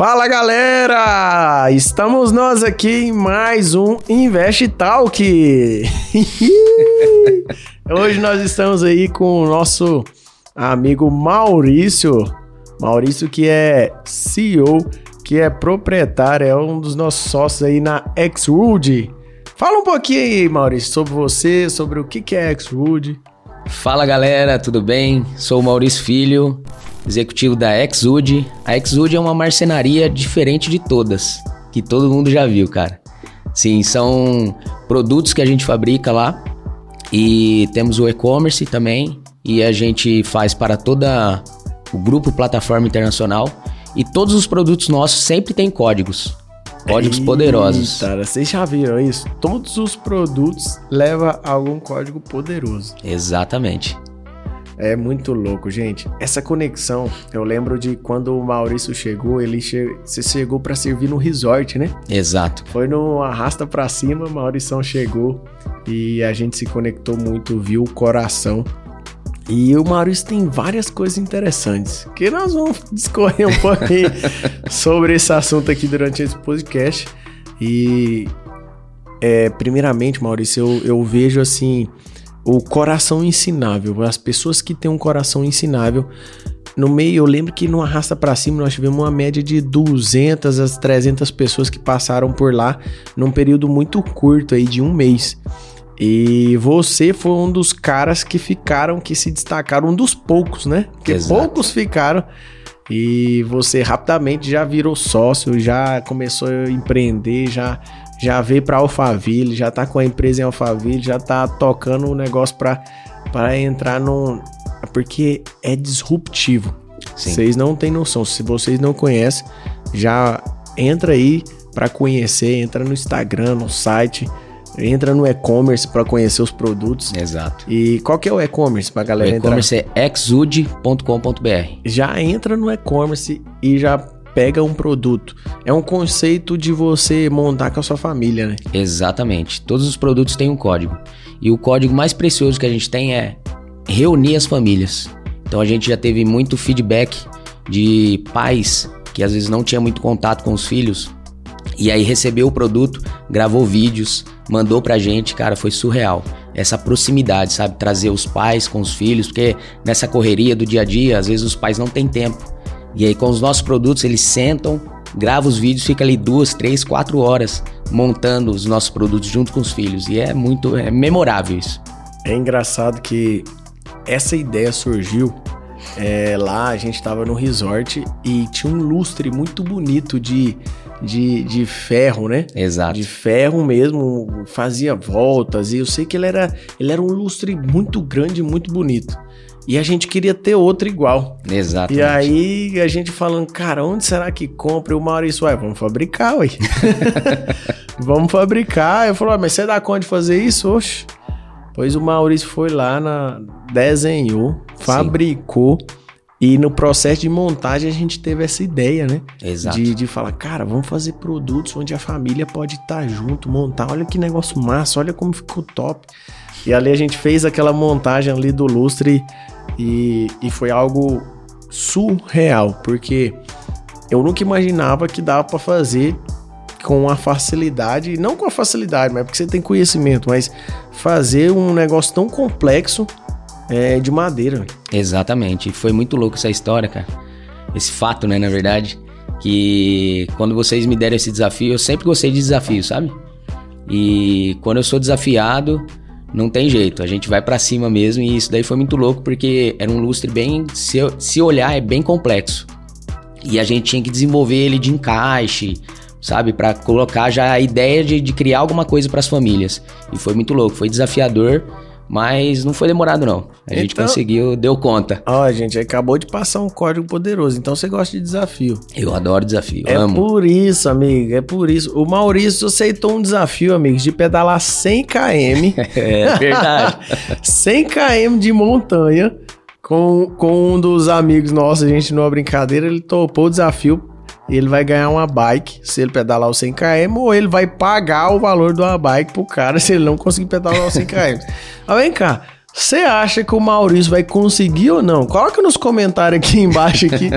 Fala galera! Estamos nós aqui em mais um Invest Talk. Hoje nós estamos aí com o nosso amigo Maurício. Maurício que é CEO, que é proprietário, é um dos nossos sócios aí na Xwood. Fala um pouquinho aí, Maurício, sobre você, sobre o que é Xwood. Fala galera, tudo bem? Sou o Maurício Filho, executivo da Exud. A Exud é uma marcenaria diferente de todas, que todo mundo já viu, cara. Sim, são produtos que a gente fabrica lá e temos o e-commerce também e a gente faz para toda o grupo Plataforma Internacional e todos os produtos nossos sempre têm códigos. Códigos Eita, poderosos. Cara, vocês já viram isso? Todos os produtos levam algum código poderoso. Exatamente. É muito louco, gente. Essa conexão, eu lembro de quando o Maurício chegou, ele che... você chegou para servir no resort, né? Exato. Foi no arrasta para cima, Maurição chegou e a gente se conectou muito, viu o coração. E o Maurício tem várias coisas interessantes que nós vamos discorrer um pouquinho sobre esse assunto aqui durante esse podcast. E é, primeiramente, Maurício, eu, eu vejo assim o coração ensinável. As pessoas que têm um coração ensinável. No meio, eu lembro que no Arrasta para Cima nós tivemos uma média de 200 a 300 pessoas que passaram por lá num período muito curto aí de um mês. E você foi um dos caras que ficaram, que se destacaram, um dos poucos, né? Porque Exato. poucos ficaram. E você rapidamente já virou sócio, já começou a empreender, já já veio para Alphaville, já tá com a empresa em Alphaville, já tá tocando o negócio para para entrar no porque é disruptivo. Sim. Vocês não têm noção. Se vocês não conhecem, já entra aí para conhecer, entra no Instagram, no site, entra no e-commerce para conhecer os produtos. Exato. E qual que é o e-commerce para O galera entrar? e-commerce é exude.com.br. Já entra no e-commerce e já pega um produto. É um conceito de você montar com a sua família, né? Exatamente. Todos os produtos têm um código. E o código mais precioso que a gente tem é reunir as famílias. Então a gente já teve muito feedback de pais que às vezes não tinha muito contato com os filhos e aí recebeu o produto, gravou vídeos, mandou pra gente, cara, foi surreal. Essa proximidade, sabe? Trazer os pais com os filhos, porque nessa correria do dia a dia, às vezes os pais não têm tempo. E aí com os nossos produtos, eles sentam, gravam os vídeos, fica ali duas, três, quatro horas montando os nossos produtos junto com os filhos. E é muito, é memorável isso. É engraçado que essa ideia surgiu é, lá, a gente tava no resort e tinha um lustre muito bonito de, de, de ferro, né? Exato. De ferro mesmo, fazia voltas e eu sei que ele era, ele era um lustre muito grande, muito bonito. E a gente queria ter outro igual. Exatamente. E aí a gente falando, cara, onde será que compra? E o Maurício, ué, vamos fabricar, ué. vamos fabricar. Eu falei, mas você dá conta de fazer isso? Oxe. Pois o Maurício foi lá, na, desenhou, fabricou. Sim. E no processo de montagem a gente teve essa ideia, né? Exato. De, de falar, cara, vamos fazer produtos onde a família pode estar junto, montar. Olha que negócio massa, olha como ficou top. E ali a gente fez aquela montagem ali do lustre e, e foi algo surreal, porque eu nunca imaginava que dava para fazer com a facilidade, não com a facilidade, mas porque você tem conhecimento, mas fazer um negócio tão complexo é, de madeira. Exatamente, foi muito louco essa história, cara. Esse fato, né, na verdade, que quando vocês me deram esse desafio, eu sempre gostei de desafio, sabe? E quando eu sou desafiado, não tem jeito, a gente vai para cima mesmo e isso daí foi muito louco porque era um lustre bem, se, se olhar, é bem complexo. E a gente tinha que desenvolver ele de encaixe, sabe? para colocar já a ideia de, de criar alguma coisa para as famílias. E foi muito louco, foi desafiador, mas não foi demorado não. A gente Então- conseguiu, deu conta. Ó, gente, acabou de passar um código poderoso, então você gosta de desafio. Eu adoro desafio, É amo. por isso, amigo, é por isso. O Maurício aceitou um desafio, amigos, de pedalar 100 km, É verdade. 100 km de montanha com, com um dos amigos nossos, a gente numa brincadeira, ele topou o desafio. Ele vai ganhar uma bike se ele pedalar os 100 km ou ele vai pagar o valor de uma bike pro cara se ele não conseguir pedalar os 100 km. Mas vem cá, você acha que o Maurício vai conseguir ou não? Coloca nos comentários aqui embaixo aqui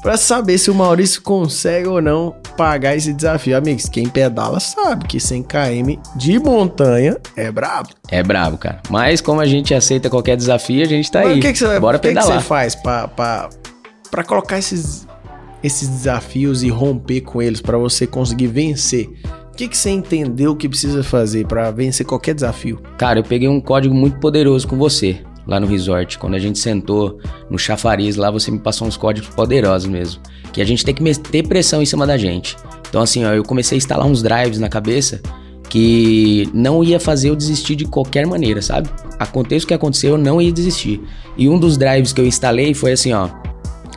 para saber se o Maurício consegue ou não pagar esse desafio. Amigos, quem pedala sabe que 100 km de montanha é brabo. É brabo, cara. Mas como a gente aceita qualquer desafio, a gente tá Mas aí. O que, que você, Bora o que que pedalar. você faz pra, pra, pra colocar esses, esses desafios e romper com eles pra você conseguir vencer? O que, que você entendeu que precisa fazer pra vencer qualquer desafio? Cara, eu peguei um código muito poderoso com você lá no resort. Quando a gente sentou no chafariz lá, você me passou uns códigos poderosos mesmo. Que a gente tem que meter pressão em cima da gente. Então, assim, ó, eu comecei a instalar uns drives na cabeça que não ia fazer eu desistir de qualquer maneira, sabe? Aconteça o que aconteceu, eu não ia desistir. E um dos drives que eu instalei foi assim, ó.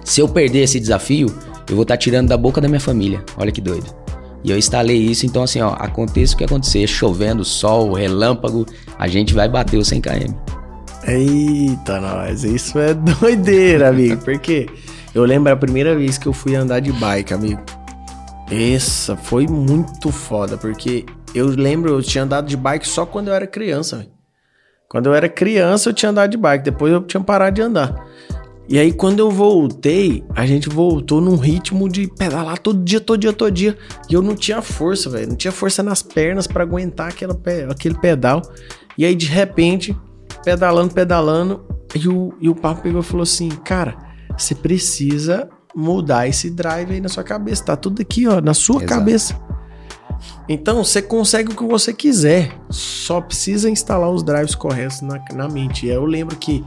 Se eu perder esse desafio, eu vou estar tirando da boca da minha família. Olha que doido. E eu instalei isso, então assim, ó, aconteça o que acontecer, chovendo, sol, relâmpago, a gente vai bater o 100 km. Eita, nós, isso é doideira, amigo. Porque eu lembro a primeira vez que eu fui andar de bike, amigo. Essa foi muito foda, porque eu lembro, eu tinha andado de bike só quando eu era criança, velho. Quando eu era criança, eu tinha andado de bike, depois eu tinha parado de andar. E aí, quando eu voltei, a gente voltou num ritmo de pedalar todo dia, todo dia, todo dia. E eu não tinha força, velho. Não tinha força nas pernas para aguentar aquela, aquele pedal. E aí, de repente, pedalando, pedalando, e o, e o papo pegou e falou assim: Cara, você precisa mudar esse drive aí na sua cabeça. Tá tudo aqui, ó, na sua Exato. cabeça. Então, você consegue o que você quiser. Só precisa instalar os drives corretos na, na mente. E aí eu lembro que.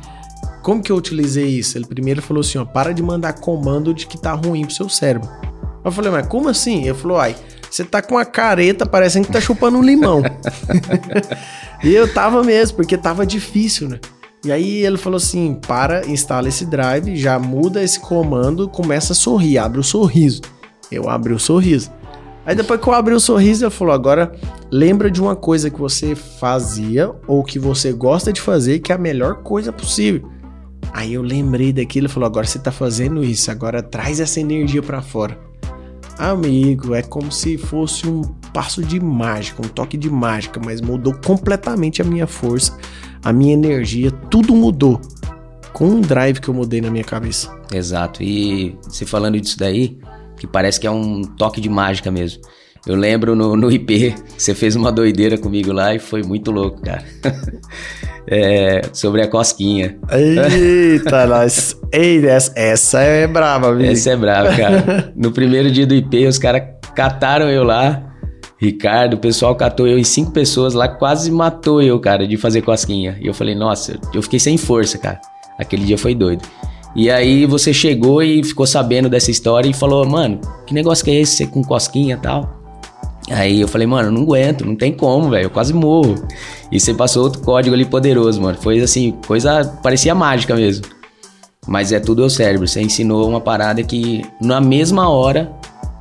Como que eu utilizei isso? Ele primeiro falou assim: ó, para de mandar comando de que tá ruim pro seu cérebro. Eu falei, mas como assim? Ele falou, ai, você tá com a careta parecendo que tá chupando um limão. e eu tava mesmo, porque tava difícil, né? E aí ele falou assim: para, instala esse drive, já muda esse comando, começa a sorrir, abre o sorriso. Eu abri o sorriso. Aí depois que eu abri o sorriso, ele falou: agora lembra de uma coisa que você fazia ou que você gosta de fazer, que é a melhor coisa possível. Aí eu lembrei daquilo e falou: agora você tá fazendo isso, agora traz essa energia pra fora. Amigo, é como se fosse um passo de mágica, um toque de mágica, mas mudou completamente a minha força, a minha energia, tudo mudou. Com um drive que eu mudei na minha cabeça. Exato. E você falando disso daí, que parece que é um toque de mágica mesmo. Eu lembro no, no IP, você fez uma doideira comigo lá e foi muito louco, cara. É, sobre a cosquinha. Eita, nós. Ei, essa, é brava, amigo. Essa é brava, cara. No primeiro dia do IP, os caras cataram eu lá. Ricardo, o pessoal catou eu em cinco pessoas lá, quase matou eu, cara, de fazer cosquinha. E eu falei, nossa, eu fiquei sem força, cara. Aquele dia foi doido. E aí você chegou e ficou sabendo dessa história e falou, mano, que negócio que é esse, você com cosquinha e tal? Aí eu falei, mano, eu não aguento, não tem como, velho, eu quase morro. E você passou outro código ali poderoso, mano. Foi assim, coisa, parecia mágica mesmo. Mas é tudo o cérebro. Você ensinou uma parada que na mesma hora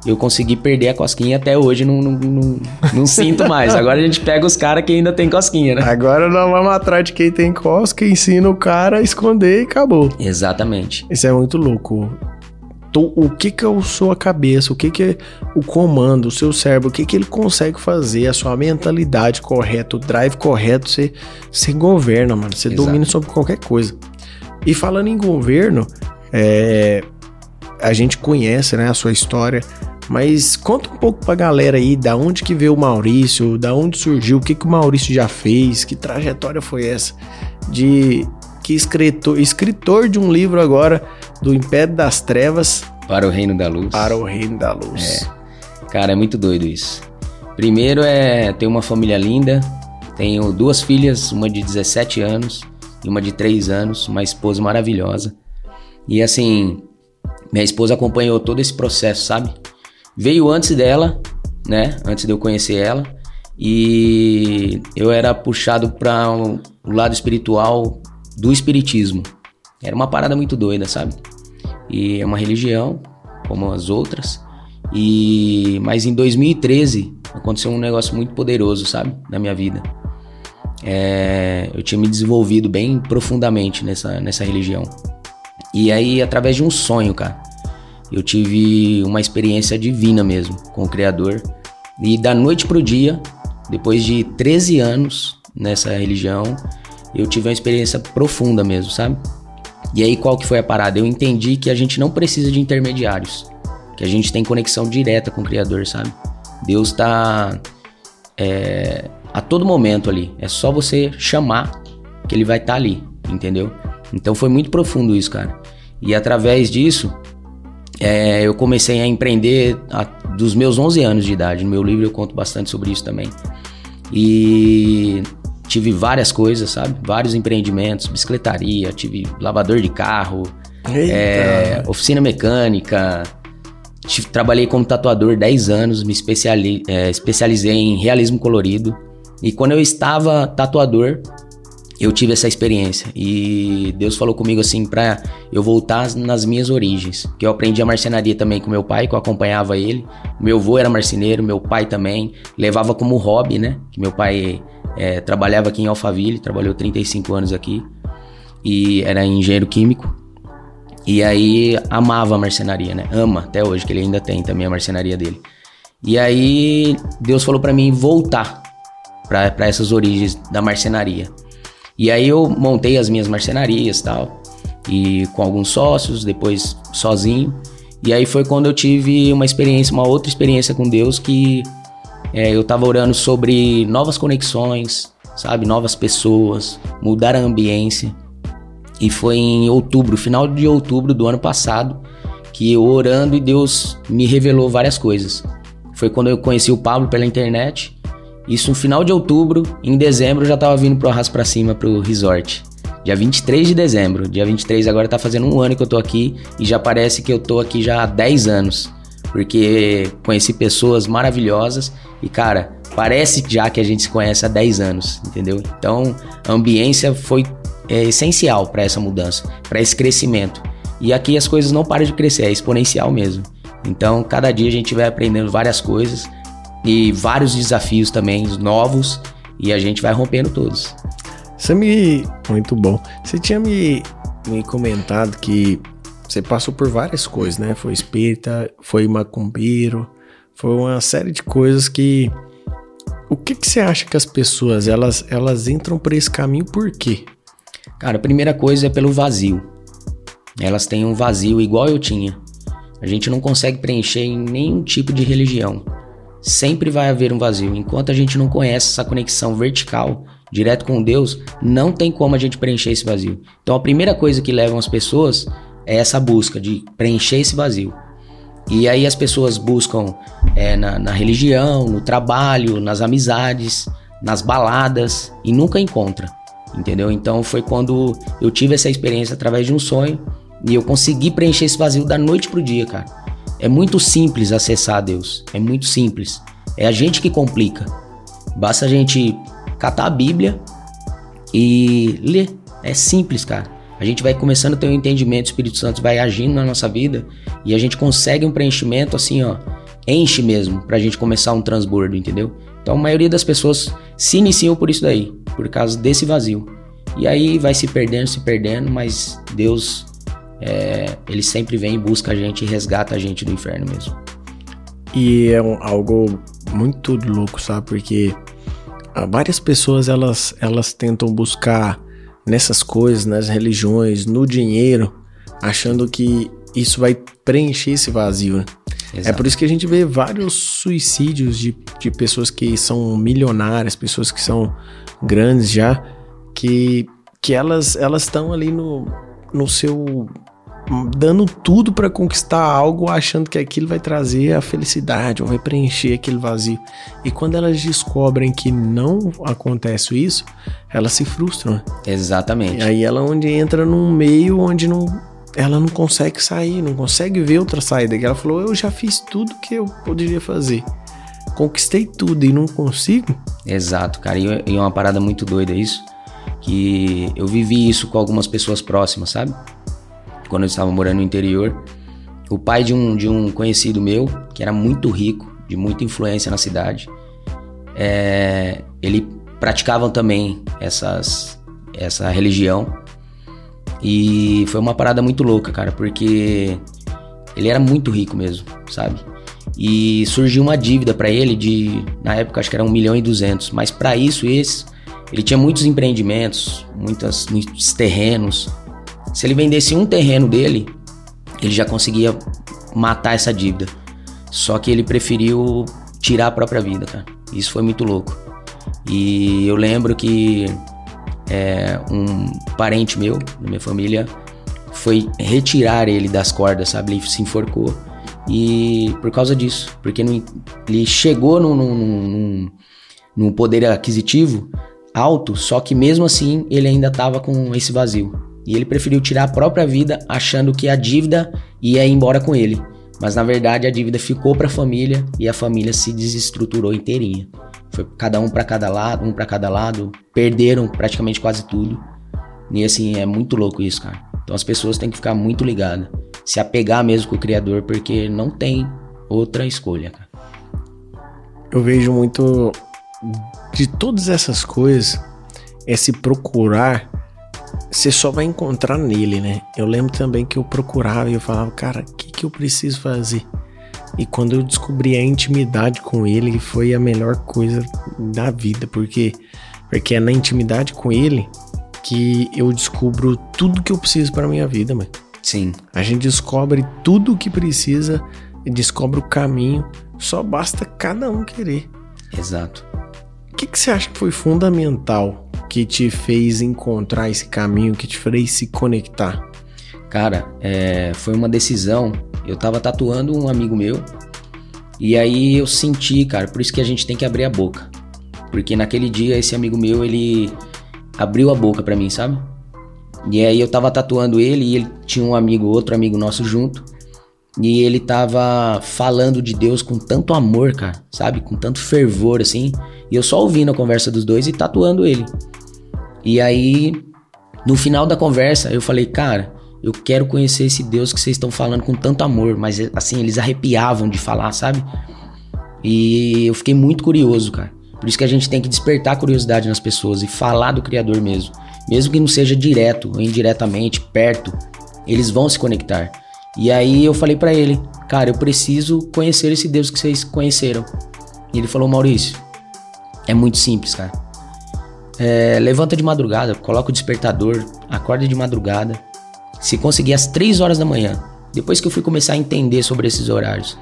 eu consegui perder a cosquinha até hoje não, não, não, não sinto mais. Agora a gente pega os caras que ainda tem cosquinha, né? Agora nós vamos atrás de quem tem cosca, ensina o cara a esconder e acabou. Exatamente. Isso é muito louco. Então, o que que é a sua cabeça, o que que é o comando, o seu cérebro, o que que ele consegue fazer, a sua mentalidade correta, o drive correto, você, você governa, mano. Você Exato. domina sobre qualquer coisa. E falando em governo, é, a gente conhece né, a sua história, mas conta um pouco pra galera aí da onde que veio o Maurício, da onde surgiu, o que que o Maurício já fez, que trajetória foi essa de que escritor, escritor de um livro agora do Império das Trevas Para o reino da luz. para o Reino da Luz. Cara, é muito doido isso. Primeiro é ter uma família linda. Tenho duas filhas, uma de 17 anos e uma de 3 anos, uma esposa maravilhosa. E assim, minha esposa acompanhou todo esse processo, sabe? Veio antes dela, né? Antes de eu conhecer ela. E eu era puxado para o lado espiritual do espiritismo. Era uma parada muito doida, sabe? E é uma religião, como as outras. E mas em 2013 aconteceu um negócio muito poderoso, sabe, na minha vida. É, eu tinha me desenvolvido bem profundamente nessa, nessa religião. E aí, através de um sonho, cara, eu tive uma experiência divina mesmo com o Criador. E da noite pro dia, depois de 13 anos nessa religião, eu tive uma experiência profunda mesmo, sabe? E aí qual que foi a parada? Eu entendi que a gente não precisa de intermediários, que a gente tem conexão direta com o Criador, sabe? Deus tá é, a todo momento ali. É só você chamar que ele vai estar tá ali, entendeu? Então foi muito profundo isso, cara. E através disso, é, eu comecei a empreender a, dos meus 11 anos de idade. No meu livro eu conto bastante sobre isso também. E tive várias coisas, sabe? Vários empreendimentos, bicicletaria, tive lavador de carro, é, oficina mecânica. Tive, trabalhei como tatuador 10 anos, me especiali, é, especializei em realismo colorido. E quando eu estava tatuador, eu tive essa experiência e Deus falou comigo assim para eu voltar nas minhas origens. Que eu aprendi a marcenaria também com meu pai, que eu acompanhava ele. Meu avô era marceneiro, meu pai também levava como hobby, né? Que meu pai é, trabalhava aqui em Alphaville, trabalhou 35 anos aqui e era engenheiro químico. E aí amava a marcenaria, né? Ama até hoje, que ele ainda tem também a marcenaria dele. E aí Deus falou para mim voltar para essas origens da marcenaria. E aí eu montei as minhas marcenarias tal, e com alguns sócios, depois sozinho. E aí foi quando eu tive uma experiência, uma outra experiência com Deus que é, eu tava orando sobre novas conexões, sabe, novas pessoas, mudar a ambiência. E foi em outubro, final de outubro do ano passado, que eu orando e Deus me revelou várias coisas. Foi quando eu conheci o Pablo pela internet isso no final de outubro, em dezembro eu já tava vindo pro Arraso pra Cima, pro resort. Dia 23 de dezembro. Dia 23 agora tá fazendo um ano que eu tô aqui e já parece que eu tô aqui já há 10 anos. Porque conheci pessoas maravilhosas e, cara, parece já que a gente se conhece há 10 anos, entendeu? Então, a ambiência foi é, essencial para essa mudança, para esse crescimento. E aqui as coisas não param de crescer, é exponencial mesmo. Então, cada dia a gente vai aprendendo várias coisas e vários desafios também novos e a gente vai rompendo todos. Você me. Muito bom. Você tinha me, me comentado que você passou por várias coisas, né? Foi espírita, foi macumbeiro, foi uma série de coisas que. O que, que você acha que as pessoas elas, elas entram por esse caminho por quê? Cara, a primeira coisa é pelo vazio. Elas têm um vazio igual eu tinha. A gente não consegue preencher em nenhum tipo de religião sempre vai haver um vazio. Enquanto a gente não conhece essa conexão vertical, direto com Deus, não tem como a gente preencher esse vazio. Então a primeira coisa que levam as pessoas é essa busca de preencher esse vazio. E aí as pessoas buscam é, na, na religião, no trabalho, nas amizades, nas baladas e nunca encontra, entendeu? Então foi quando eu tive essa experiência através de um sonho e eu consegui preencher esse vazio da noite pro dia, cara. É muito simples acessar Deus. É muito simples. É a gente que complica. Basta a gente catar a Bíblia e ler. É simples, cara. A gente vai começando a ter um entendimento, o Espírito Santo vai agindo na nossa vida e a gente consegue um preenchimento assim, ó, enche mesmo pra gente começar um transbordo, entendeu? Então a maioria das pessoas se iniciam por isso daí, por causa desse vazio. E aí vai se perdendo, se perdendo, mas Deus é, ele sempre vem e busca a gente e resgata a gente do inferno mesmo. E é um, algo muito louco, sabe? Porque ah, várias pessoas elas, elas tentam buscar nessas coisas, nas religiões, no dinheiro, achando que isso vai preencher esse vazio. Né? É por isso que a gente vê vários suicídios de, de pessoas que são milionárias, pessoas que são grandes já, que, que elas elas estão ali no, no seu dando tudo para conquistar algo, achando que aquilo vai trazer a felicidade ou vai preencher aquele vazio. E quando elas descobrem que não acontece isso, elas se frustram. Exatamente. E aí ela onde entra num meio onde não ela não consegue sair, não consegue ver outra saída. E ela falou: "Eu já fiz tudo que eu poderia fazer. Conquistei tudo e não consigo". Exato, cara. E é uma parada muito doida isso, que eu vivi isso com algumas pessoas próximas, sabe? Quando eu estava morando no interior. O pai de um, de um conhecido meu, que era muito rico, de muita influência na cidade, é, ele praticavam também essas, essa religião. E foi uma parada muito louca, cara, porque ele era muito rico mesmo, sabe? E surgiu uma dívida para ele de, na época acho que era um milhão e duzentos, mas para isso esse, ele tinha muitos empreendimentos, muitas, muitos terrenos, Se ele vendesse um terreno dele, ele já conseguia matar essa dívida. Só que ele preferiu tirar a própria vida, cara. Isso foi muito louco. E eu lembro que é, um parente meu, da minha família, foi retirar ele das cordas, sabe? Ele se enforcou. E por causa disso, porque não, ele chegou num, num, num, num poder aquisitivo alto, só que mesmo assim ele ainda estava com esse vazio. E ele preferiu tirar a própria vida achando que a dívida ia embora com ele. Mas na verdade a dívida ficou para a família e a família se desestruturou inteirinha. Foi cada um para cada lado, um para cada lado, perderam praticamente quase tudo. E assim, é muito louco isso, cara. Então as pessoas têm que ficar muito ligadas, se apegar mesmo com o criador porque não tem outra escolha, cara. Eu vejo muito de todas essas coisas, é se procurar, você só vai encontrar nele, né? Eu lembro também que eu procurava e eu falava, cara, o que, que eu preciso fazer? E quando eu descobri a intimidade com ele, foi a melhor coisa da vida, porque, porque é na intimidade com ele que eu descubro tudo que eu preciso para minha vida, mano. Sim. A gente descobre tudo o que precisa, descobre o caminho, só basta cada um querer. Exato. O que, que você acha que foi fundamental que te fez encontrar esse caminho, que te fez se conectar? Cara, é, foi uma decisão. Eu tava tatuando um amigo meu e aí eu senti, cara, por isso que a gente tem que abrir a boca. Porque naquele dia esse amigo meu, ele abriu a boca para mim, sabe? E aí eu tava tatuando ele e ele tinha um amigo, outro amigo nosso junto. E ele tava falando de Deus com tanto amor, cara, sabe? Com tanto fervor, assim. E eu só ouvindo a conversa dos dois e tatuando ele. E aí, no final da conversa, eu falei, cara, eu quero conhecer esse Deus que vocês estão falando com tanto amor. Mas, assim, eles arrepiavam de falar, sabe? E eu fiquei muito curioso, cara. Por isso que a gente tem que despertar a curiosidade nas pessoas e falar do Criador mesmo. Mesmo que não seja direto ou indiretamente, perto, eles vão se conectar. E aí eu falei para ele, cara, eu preciso conhecer esse Deus que vocês conheceram. E ele falou, Maurício, é muito simples, cara. É, levanta de madrugada, coloca o despertador, acorda de madrugada. Se conseguir às 3 horas da manhã. Depois que eu fui começar a entender sobre esses horários.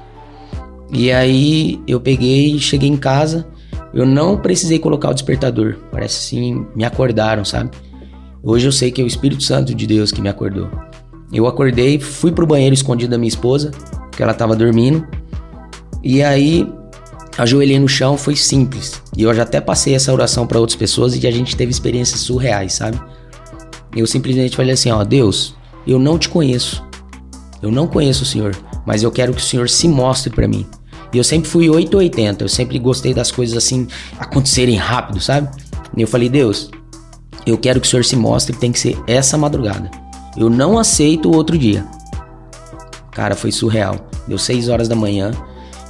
E aí eu peguei, cheguei em casa, eu não precisei colocar o despertador. Parece assim, me acordaram, sabe? Hoje eu sei que é o Espírito Santo de Deus que me acordou. Eu acordei, fui pro banheiro escondido da minha esposa, que ela tava dormindo. E aí ajoelhei no chão, foi simples. E eu já até passei essa oração para outras pessoas e a gente teve experiências surreais, sabe? Eu simplesmente falei assim, ó, Deus, eu não te conheço. Eu não conheço o Senhor, mas eu quero que o Senhor se mostre para mim. E eu sempre fui 880, eu sempre gostei das coisas assim acontecerem rápido, sabe? E eu falei, Deus, eu quero que o Senhor se mostre, tem que ser essa madrugada. Eu não aceito outro dia. Cara, foi surreal. Deu 6 horas da manhã.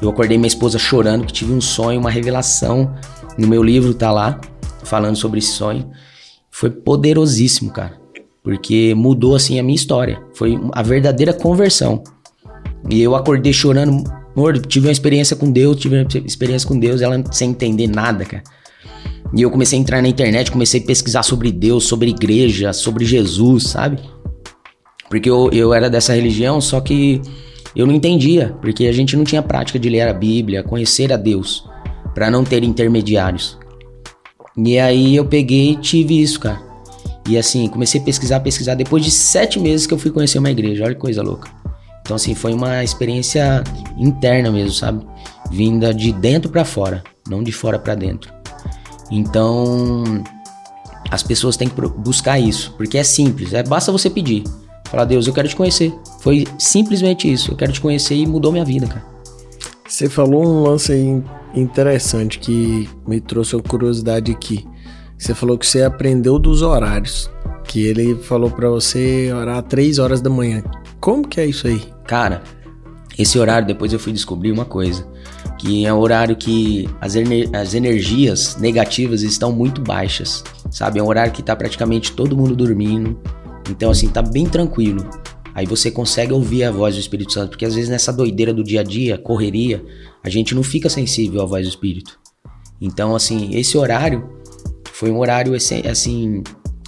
Eu acordei minha esposa chorando que tive um sonho, uma revelação. No meu livro tá lá, falando sobre esse sonho. Foi poderosíssimo, cara. Porque mudou assim a minha história. Foi a verdadeira conversão. E eu acordei chorando. Amor, tive uma experiência com Deus, tive uma experiência com Deus, ela sem entender nada, cara. E eu comecei a entrar na internet, comecei a pesquisar sobre Deus, sobre igreja, sobre Jesus, sabe? Porque eu, eu era dessa religião, só que eu não entendia, porque a gente não tinha prática de ler a Bíblia, conhecer a Deus, para não ter intermediários. E aí eu peguei e tive isso, cara. E assim, comecei a pesquisar, pesquisar. Depois de sete meses que eu fui conhecer uma igreja, olha que coisa louca. Então, assim, foi uma experiência interna mesmo, sabe? Vinda de dentro para fora, não de fora para dentro. Então, as pessoas têm que buscar isso, porque é simples, é basta você pedir. Falar, Deus, eu quero te conhecer. Foi simplesmente isso. Eu quero te conhecer e mudou minha vida, cara. Você falou um lance aí interessante que me trouxe uma curiosidade aqui. Você falou que você aprendeu dos horários. Que ele falou para você orar três horas da manhã. Como que é isso aí? Cara, esse horário depois eu fui descobrir uma coisa. Que é um horário que as, ener as energias negativas estão muito baixas. Sabe? É um horário que tá praticamente todo mundo dormindo então, assim, tá bem tranquilo. Aí você consegue ouvir a voz do Espírito Santo, porque às vezes nessa doideira do dia a dia, correria, a gente não fica sensível à voz do Espírito. Então, assim, esse horário foi um horário assim,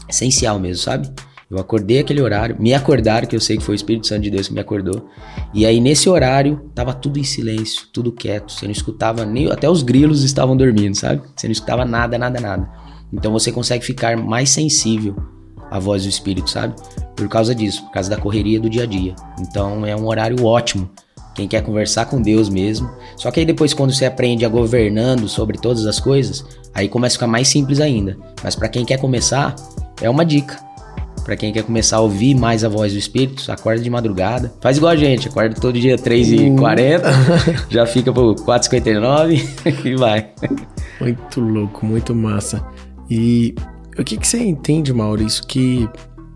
essencial mesmo, sabe? Eu acordei aquele horário, me acordaram, que eu sei que foi o Espírito Santo de Deus que me acordou. E aí, nesse horário, tava tudo em silêncio, tudo quieto. Você não escutava nem. Até os grilos estavam dormindo, sabe? Você não escutava nada, nada, nada. Então você consegue ficar mais sensível à voz do Espírito, sabe? Por causa disso, por causa da correria do dia a dia. Então é um horário ótimo. Quem quer conversar com Deus mesmo. Só que aí depois, quando você aprende a governando sobre todas as coisas, aí começa a ficar mais simples ainda. Mas para quem quer começar, é uma dica para quem quer começar a ouvir mais a voz do Espírito, acorda de madrugada. Faz igual a gente, acorda todo dia 3h40, hum. já fica pro 4h59 e vai. Muito louco, muito massa. E o que, que você entende, Maurício, que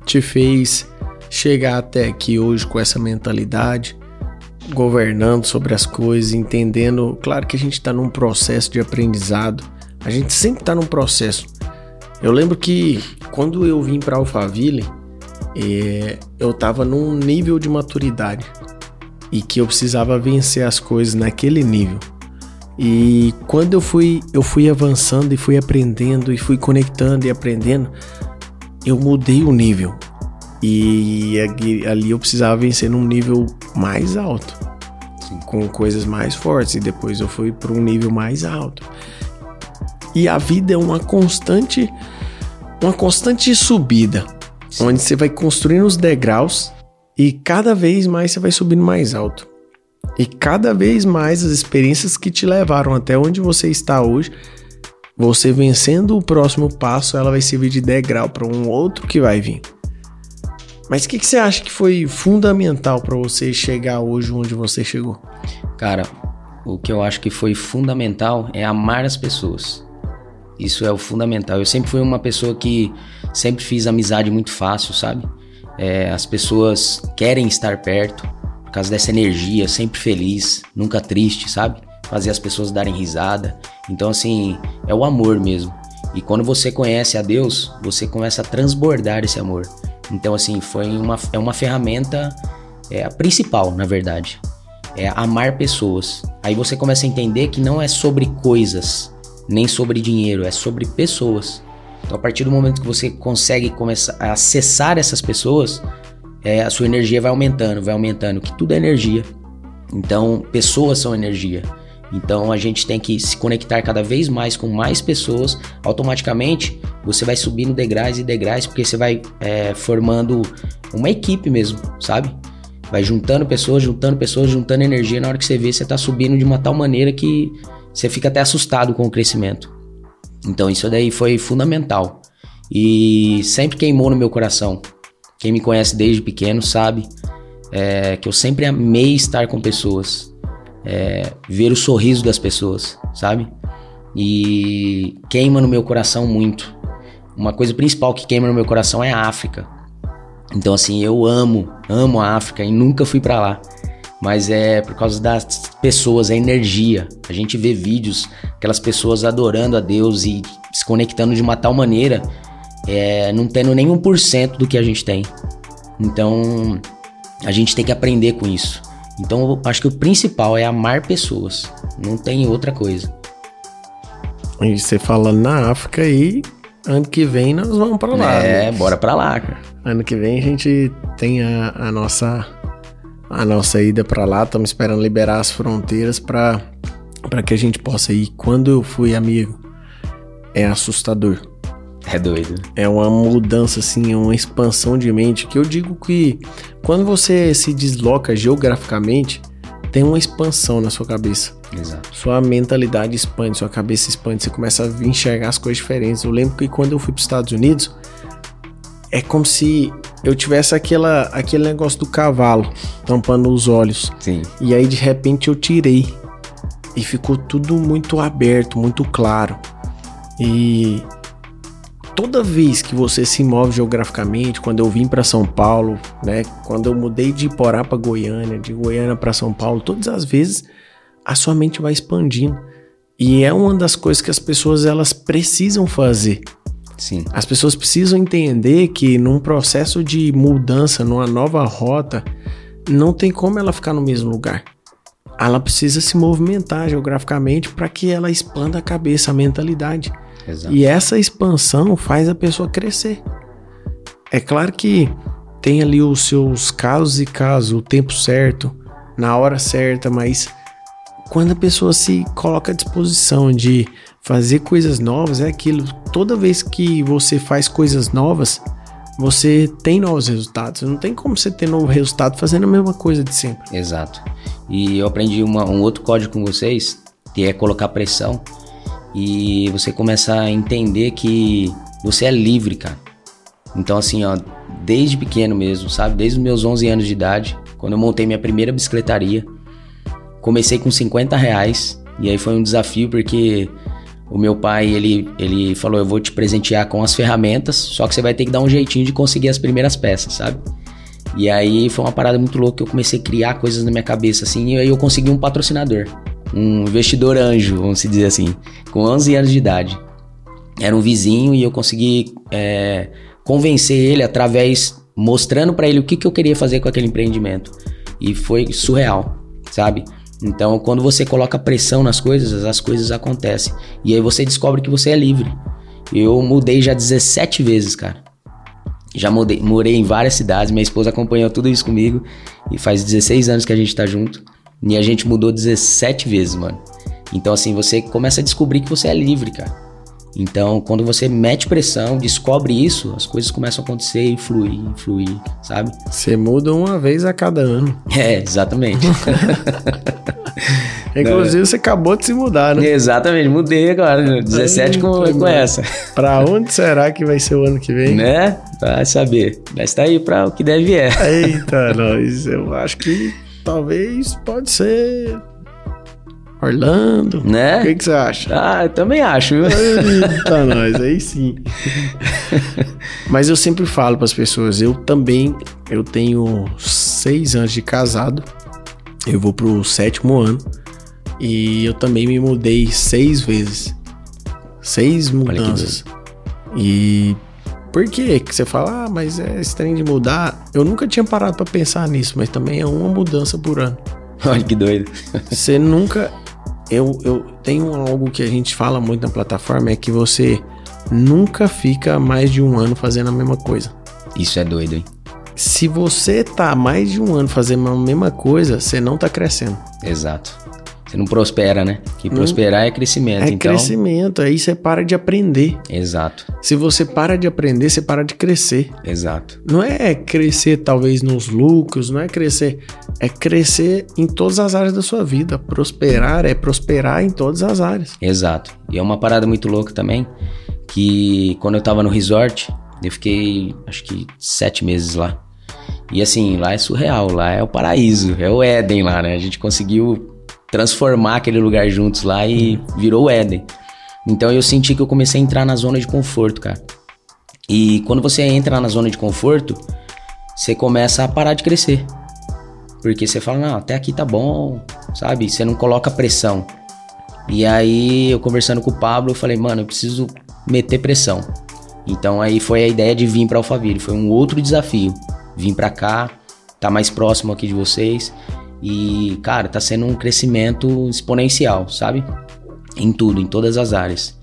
te fez chegar até aqui hoje com essa mentalidade, governando sobre as coisas, entendendo. Claro que a gente está num processo de aprendizado, a gente sempre está num processo. Eu lembro que quando eu vim para Alphaville, é, eu estava num nível de maturidade e que eu precisava vencer as coisas naquele nível. E quando eu fui, eu fui avançando e fui aprendendo e fui conectando e aprendendo, eu mudei o nível. E ali eu precisava vencer num nível mais alto, com coisas mais fortes. E depois eu fui para um nível mais alto. E a vida é uma constante uma constante subida, Sim. onde você vai construindo os degraus e cada vez mais você vai subindo mais alto. E cada vez mais as experiências que te levaram até onde você está hoje, você vencendo o próximo passo, ela vai servir de degrau para um outro que vai vir. Mas o que, que, você acha que foi fundamental para você chegar hoje onde você chegou? Cara, o que eu acho que foi fundamental é amar as pessoas. Isso é o fundamental. Eu sempre fui uma pessoa que sempre fiz amizade muito fácil, sabe? É, as pessoas querem estar perto por causa dessa energia, sempre feliz, nunca triste, sabe? Fazer as pessoas darem risada. Então, assim, é o amor mesmo. E quando você conhece a Deus, você começa a transbordar esse amor. Então, assim, foi uma, é uma ferramenta é, a principal, na verdade. É amar pessoas. Aí você começa a entender que não é sobre coisas, nem sobre dinheiro, é sobre pessoas. Então, a partir do momento que você consegue começar a acessar essas pessoas, é, a sua energia vai aumentando, vai aumentando, que tudo é energia. Então, pessoas são energia. Então, a gente tem que se conectar cada vez mais com mais pessoas. Automaticamente, você vai subindo degraus e degraus, porque você vai é, formando uma equipe mesmo, sabe? Vai juntando pessoas, juntando pessoas, juntando energia. Na hora que você vê, você está subindo de uma tal maneira que você fica até assustado com o crescimento. Então isso daí foi fundamental e sempre queimou no meu coração. Quem me conhece desde pequeno sabe é, que eu sempre amei estar com pessoas, é, ver o sorriso das pessoas, sabe? E queima no meu coração muito. Uma coisa principal que queima no meu coração é a África. Então assim, eu amo, amo a África e nunca fui para lá mas é por causa das pessoas, a energia. A gente vê vídeos, aquelas pessoas adorando a Deus e se conectando de uma tal maneira, é, não tendo nem um por cento do que a gente tem. Então, a gente tem que aprender com isso. Então, acho que o principal é amar pessoas, não tem outra coisa. E você falando na África aí, ano que vem nós vamos para lá. É, né? bora para lá, cara. Ano que vem a gente tem a, a nossa a nossa ida para lá. Estamos esperando liberar as fronteiras para para que a gente possa ir. Quando eu fui amigo, é assustador. É doido. É uma mudança assim, uma expansão de mente que eu digo que quando você se desloca geograficamente, tem uma expansão na sua cabeça. Exato. Sua mentalidade expande, sua cabeça expande, você começa a enxergar as coisas diferentes. Eu lembro que quando eu fui para os Estados Unidos, é como se eu tivesse aquela, aquele negócio do cavalo tampando os olhos. Sim. E aí de repente eu tirei e ficou tudo muito aberto, muito claro. E toda vez que você se move geograficamente, quando eu vim para São Paulo, né, quando eu mudei de Iporá para Goiânia, de Goiânia para São Paulo, todas as vezes a sua mente vai expandindo. E é uma das coisas que as pessoas elas precisam fazer. Sim. As pessoas precisam entender que num processo de mudança, numa nova rota, não tem como ela ficar no mesmo lugar. Ela precisa se movimentar geograficamente para que ela expanda a cabeça, a mentalidade. Exato. E essa expansão faz a pessoa crescer. é claro que tem ali os seus casos e casos, o tempo certo, na hora certa, mas quando a pessoa se coloca à disposição de fazer coisas novas, é aquilo. Toda vez que você faz coisas novas, você tem novos resultados. Não tem como você ter novo resultado fazendo a mesma coisa de sempre. Exato. E eu aprendi uma, um outro código com vocês, que é colocar pressão. E você começa a entender que você é livre, cara. Então, assim, ó, desde pequeno mesmo, sabe? Desde os meus 11 anos de idade, quando eu montei minha primeira bicicletaria, comecei com 50 reais. E aí foi um desafio porque o meu pai, ele, ele falou, eu vou te presentear com as ferramentas, só que você vai ter que dar um jeitinho de conseguir as primeiras peças, sabe? E aí foi uma parada muito louca que eu comecei a criar coisas na minha cabeça, assim, e aí eu consegui um patrocinador, um investidor anjo, vamos dizer assim, com 11 anos de idade. Era um vizinho e eu consegui é, convencer ele através, mostrando para ele o que, que eu queria fazer com aquele empreendimento. E foi surreal, sabe? Então, quando você coloca pressão nas coisas, as coisas acontecem. E aí você descobre que você é livre. Eu mudei já 17 vezes, cara. Já mudei, morei em várias cidades, minha esposa acompanhou tudo isso comigo. E faz 16 anos que a gente tá junto. E a gente mudou 17 vezes, mano. Então, assim, você começa a descobrir que você é livre, cara. Então, quando você mete pressão, descobre isso, as coisas começam a acontecer e fluir, fluir, sabe? Você muda uma vez a cada ano. É, exatamente. Inclusive, você acabou de se mudar, né? Exatamente, mudei agora, 17 com, com essa. Pra onde será que vai ser o ano que vem? Né? Vai saber. Mas tá aí pra o que deve é. Eita, nós. Eu acho que talvez pode ser Orlando. Né? O que, que você acha? Ah, eu também acho. Eita, nós, aí sim. Mas eu sempre falo para as pessoas, eu também, eu tenho seis anos de casado, eu vou pro sétimo ano e eu também me mudei seis vezes, seis mudanças. E por que que você fala, ah, mas é estranho de mudar? Eu nunca tinha parado para pensar nisso, mas também é uma mudança por ano. Olha que doido. Você nunca eu, eu tenho algo que a gente fala muito na plataforma é que você nunca fica mais de um ano fazendo a mesma coisa. Isso é doido, hein? Se você tá mais de um ano fazendo a mesma coisa, você não tá crescendo. Exato. Você não prospera, né? Que prosperar é crescimento. É então... crescimento, aí você para de aprender. Exato. Se você para de aprender, você para de crescer. Exato. Não é crescer talvez nos lucros, não é crescer, é crescer em todas as áreas da sua vida. Prosperar é prosperar em todas as áreas. Exato. E é uma parada muito louca também, que quando eu tava no resort, eu fiquei acho que sete meses lá. E assim, lá é surreal, lá é o paraíso, é o Éden lá, né? A gente conseguiu transformar aquele lugar juntos lá e virou o Éden. Então eu senti que eu comecei a entrar na zona de conforto, cara. E quando você entra na zona de conforto, você começa a parar de crescer. Porque você fala, não, até aqui tá bom, sabe? Você não coloca pressão. E aí eu conversando com o Pablo, eu falei, mano, eu preciso meter pressão. Então aí foi a ideia de vir para Alphaville, foi um outro desafio. Vim para cá, tá mais próximo aqui de vocês e, cara, tá sendo um crescimento exponencial, sabe? Em tudo, em todas as áreas.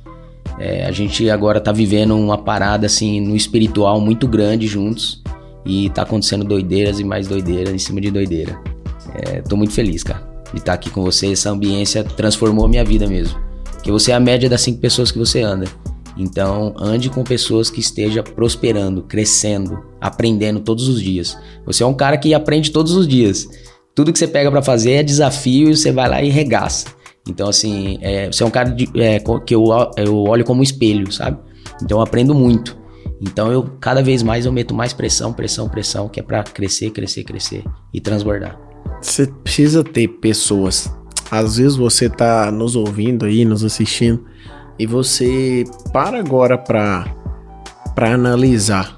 É, a gente agora tá vivendo uma parada assim no espiritual muito grande juntos e tá acontecendo doideiras e mais doideiras em cima de doideira. É, tô muito feliz, cara, de estar tá aqui com você. Essa ambiência transformou a minha vida mesmo. Que você é a média das cinco pessoas que você anda. Então, ande com pessoas que estejam prosperando, crescendo, aprendendo todos os dias. Você é um cara que aprende todos os dias. Tudo que você pega para fazer é desafio e você vai lá e regaça. Então, assim, é, você é um cara de, é, que eu, eu olho como um espelho, sabe? Então, eu aprendo muito. Então, eu cada vez mais eu meto mais pressão, pressão, pressão, que é para crescer, crescer, crescer e transbordar. Você precisa ter pessoas. Às vezes você tá nos ouvindo aí, nos assistindo, e você para agora para para analisar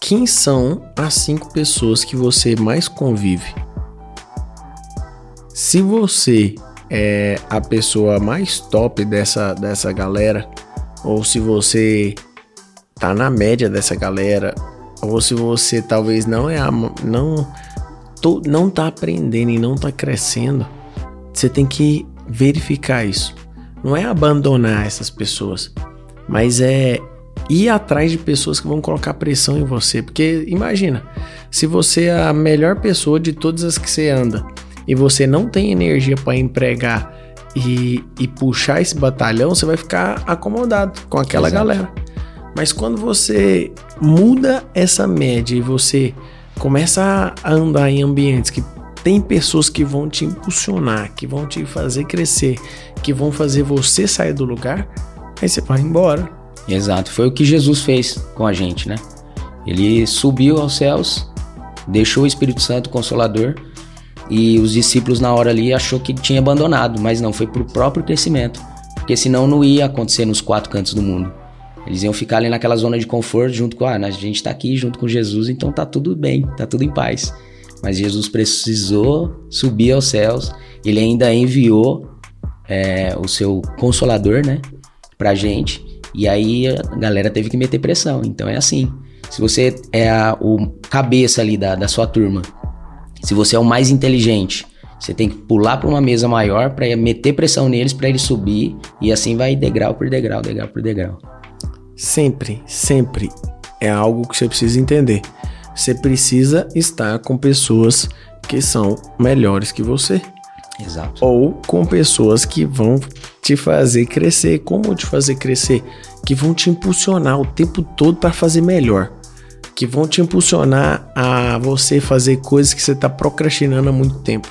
quem são as cinco pessoas que você mais convive. Se você é a pessoa mais top dessa, dessa galera, ou se você tá na média dessa galera, ou se você talvez não é a, não tô, não tá aprendendo e não tá crescendo, você tem que verificar isso. Não é abandonar essas pessoas, mas é ir atrás de pessoas que vão colocar pressão em você. Porque imagina, se você é a melhor pessoa de todas as que você anda e você não tem energia para empregar e, e, puxar esse batalhão, você vai ficar acomodado com aquela Exato. galera. Mas quando você muda essa média e você começa a andar em ambientes que tem pessoas que vão te impulsionar, que vão te fazer crescer, que vão fazer você sair do lugar, aí você vai embora. Exato, foi o que Jesus fez com a gente, né? Ele subiu aos céus, deixou o Espírito Santo Consolador e os discípulos na hora ali achou que tinha abandonado, mas não, foi pro próprio crescimento, porque senão não ia acontecer nos quatro cantos do mundo. Eles iam ficar ali naquela zona de conforto junto com, ah, a gente tá aqui junto com Jesus, então tá tudo bem, tá tudo em paz. Mas Jesus precisou subir aos céus, ele ainda enviou é, o seu consolador, né, pra gente, e aí a galera teve que meter pressão. Então é assim, se você é a, o cabeça ali da, da sua turma, se você é o mais inteligente, você tem que pular para uma mesa maior para meter pressão neles para eles subir e assim vai degrau por degrau, degrau por degrau. Sempre, sempre é algo que você precisa entender. Você precisa estar com pessoas que são melhores que você. Exato. Ou com pessoas que vão te fazer crescer. Como te fazer crescer? Que vão te impulsionar o tempo todo para fazer melhor. Que vão te impulsionar a você fazer coisas que você está procrastinando há muito tempo.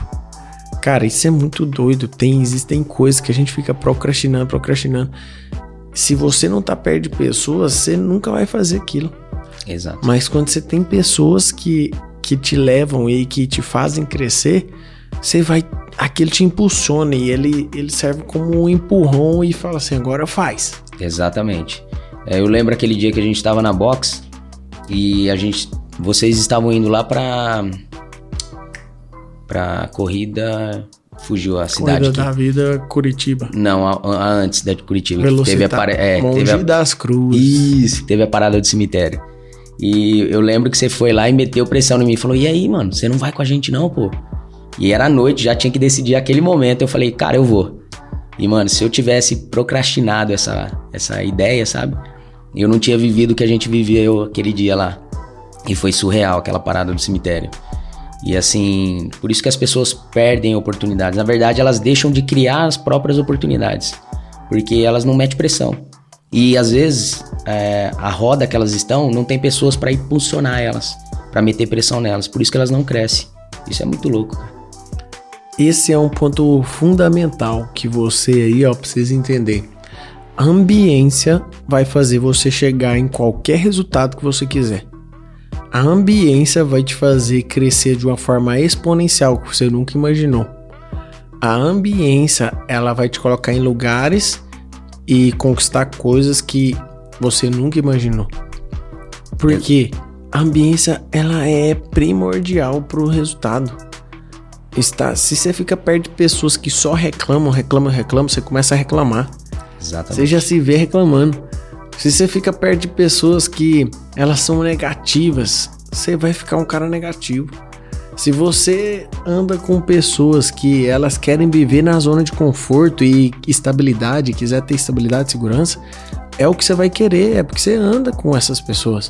Cara, isso é muito doido. Tem, existem coisas que a gente fica procrastinando, procrastinando se você não tá perto de pessoas, você nunca vai fazer aquilo. Exato. Mas quando você tem pessoas que, que te levam e que te fazem crescer, você vai. Aquilo te impulsiona e ele, ele serve como um empurrão e fala assim: agora faz. Exatamente. É, eu lembro aquele dia que a gente estava na box e a gente. Vocês estavam indo lá pra. pra corrida Fugiu a cidade. Corrida da Vida, Curitiba. Não, a, a antes da de Curitiba. teve a, é, teve a, das Cruzes. Isso, teve a parada do cemitério. E eu lembro que você foi lá e meteu pressão em mim e falou: E aí, mano, você não vai com a gente não, pô? E era noite, já tinha que decidir aquele momento. Eu falei: Cara, eu vou. E, mano, se eu tivesse procrastinado essa, essa ideia, sabe? Eu não tinha vivido o que a gente viveu aquele dia lá. E foi surreal aquela parada do cemitério. E assim, por isso que as pessoas perdem oportunidades. Na verdade, elas deixam de criar as próprias oportunidades, porque elas não metem pressão. E às vezes é, a roda que elas estão não tem pessoas para impulsionar elas, para meter pressão nelas. Por isso que elas não crescem. Isso é muito louco. Cara. Esse é um ponto fundamental que você aí ó precisa entender. A ambiência vai fazer você chegar em qualquer resultado que você quiser. A ambiência vai te fazer crescer de uma forma exponencial que você nunca imaginou. A ambiência, ela vai te colocar em lugares e conquistar coisas que você nunca imaginou. Porque a ambiência, ela é primordial para o resultado. Está, se você fica perto de pessoas que só reclamam, reclamam, reclamam, você começa a reclamar. Exatamente. Você já se vê reclamando. Se você fica perto de pessoas que elas são negativas, você vai ficar um cara negativo. Se você anda com pessoas que elas querem viver na zona de conforto e estabilidade, quiser ter estabilidade e segurança, é o que você vai querer, é porque você anda com essas pessoas.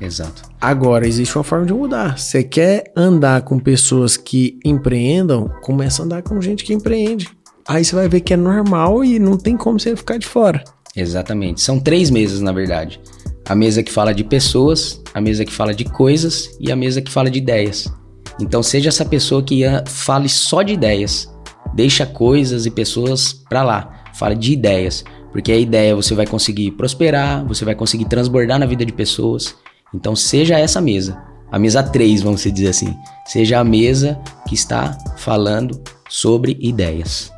Exato. Agora, existe uma forma de mudar. Você quer andar com pessoas que empreendam, começa a andar com gente que empreende. Aí você vai ver que é normal e não tem como você ficar de fora. Exatamente. São três mesas, na verdade. A mesa que fala de pessoas, a mesa que fala de coisas e a mesa que fala de ideias. Então seja essa pessoa que fale só de ideias. Deixa coisas e pessoas para lá. Fale de ideias. Porque a ideia você vai conseguir prosperar, você vai conseguir transbordar na vida de pessoas. Então seja essa mesa. A mesa 3, vamos dizer assim. Seja a mesa que está falando sobre ideias.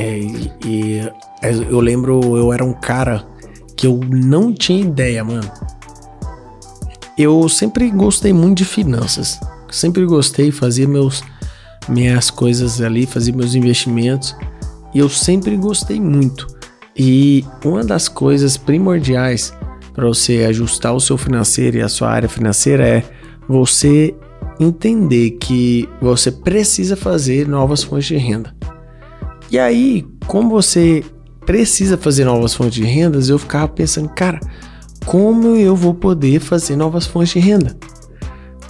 É, e, e eu lembro, eu era um cara que eu não tinha ideia, mano. Eu sempre gostei muito de finanças. Sempre gostei, fazia meus minhas coisas ali, fazia meus investimentos. E eu sempre gostei muito. E uma das coisas primordiais para você ajustar o seu financeiro e a sua área financeira é você entender que você precisa fazer novas fontes de renda. E aí, como você precisa fazer novas fontes de rendas, eu ficava pensando, cara, como eu vou poder fazer novas fontes de renda?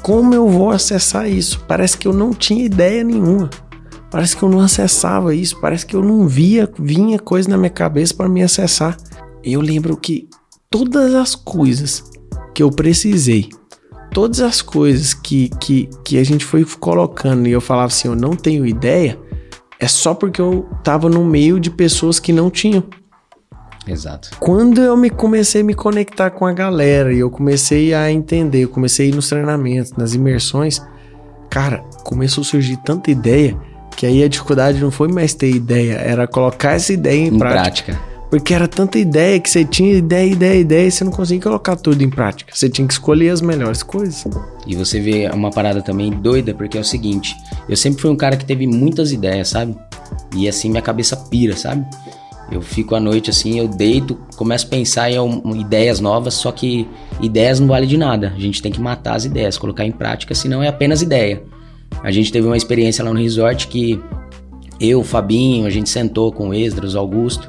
Como eu vou acessar isso? Parece que eu não tinha ideia nenhuma. Parece que eu não acessava isso, parece que eu não via, vinha coisa na minha cabeça para me acessar. Eu lembro que todas as coisas que eu precisei, todas as coisas que, que, que a gente foi colocando e eu falava assim, eu não tenho ideia, é só porque eu tava no meio de pessoas que não tinham. Exato. Quando eu me comecei a me conectar com a galera e eu comecei a entender, eu comecei a ir nos treinamentos, nas imersões, cara, começou a surgir tanta ideia que aí a dificuldade não foi mais ter ideia, era colocar essa ideia em, Em prática. prática. Porque era tanta ideia que você tinha ideia, ideia, ideia e você não conseguia colocar tudo em prática. Você tinha que escolher as melhores coisas. E você vê uma parada também doida, porque é o seguinte: eu sempre fui um cara que teve muitas ideias, sabe? E assim minha cabeça pira, sabe? Eu fico à noite assim, eu deito, começo a pensar em ideias novas, só que ideias não vale de nada. A gente tem que matar as ideias, colocar em prática, senão é apenas ideia. A gente teve uma experiência lá no resort que eu, Fabinho, a gente sentou com o Esdras, Augusto,